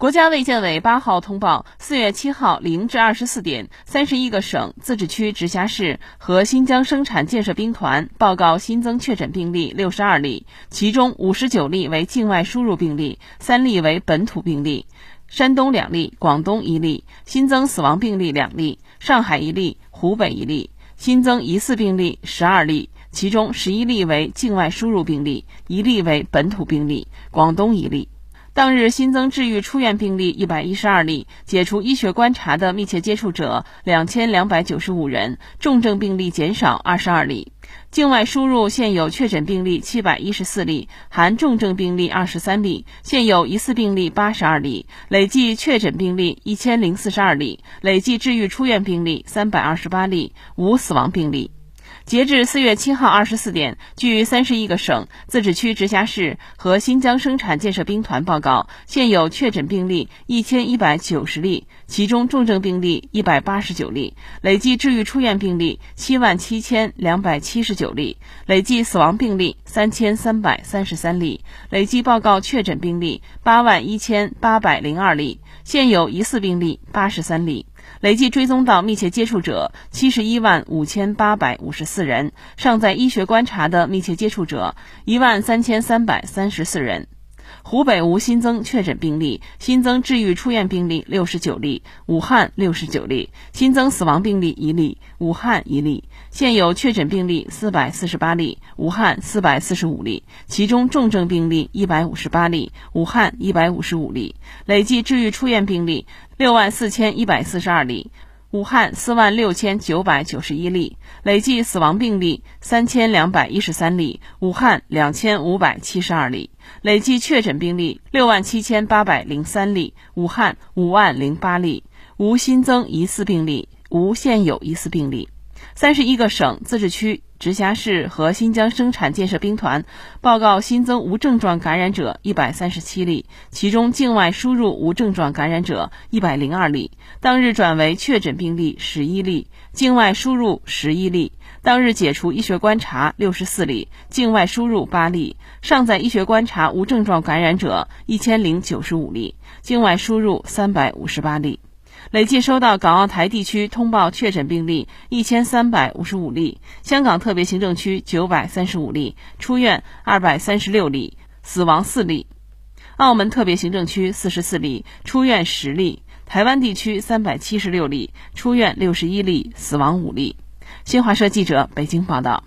国家卫健委八号通报，四月七号零至二十四点，三十一个省、自治区、直辖市和新疆生产建设兵团报告新增确诊病例六十二例，其中五十九例为境外输入病例，三例为本土病例，山东两例，广东一例，新增死亡病例两例，上海一例，湖北一例，新增疑似病例十二例，其中十一例为境外输入病例，一例为本土病例，广东一例。当日新增治愈出院病例一百一十二例，解除医学观察的密切接触者两千两百九十五人，重症病例减少二十二例。境外输入现有确诊病例七百一十四例，含重症病例二十三例，现有疑似病例八十二例，累计确诊病例一千零四十二例，累计治愈出院病例三百二十八例，无死亡病例。截至四月七号二十四点，据三十一个省、自治区、直辖市和新疆生产建设兵团报告，现有确诊病例一千一百九十例，其中重症病例一百八十九例，累计治愈出院病例七万七千两百七十九例，累计死亡病例三千三百三十三例，累计报告确诊病例八万一千八百零二例，现有疑似病例八十三例。累计追踪到密切接触者七十一万五千八百五十四人，尚在医学观察的密切接触者一万三千三百三十四人。湖北无新增确诊病例，新增治愈出院病例六十九例，武汉六十九例，新增死亡病例一例，武汉一例。现有确诊病例四百四十八例，武汉四百四十五例，其中重症病例一百五十八例，武汉一百五十五例。累计治愈出院病例六万四千一百四十二例。武汉四万六千九百九十一例，累计死亡病例三千两百一十三例，武汉两千五百七十二例，累计确诊病例六万七千八百零三例，武汉五万零八例，无新增疑似病例，无现有疑似病例。三十一个省、自治区、直辖市和新疆生产建设兵团报告新增无症状感染者一百三十七例，其中境外输入无症状感染者一百零二例，当日转为确诊病例十一例，境外输入十一例，当日解除医学观察六十四例，境外输入八例，尚在医学观察无症状感染者一千零九十五例，境外输入三百五十八例。累计收到港澳台地区通报确诊病例一千三百五十五例，香港特别行政区九百三十五例，出院二百三十六例，死亡四例；澳门特别行政区四十四例，出院十例；台湾地区三百七十六例，出院六十一例，死亡五例。新华社记者北京报道。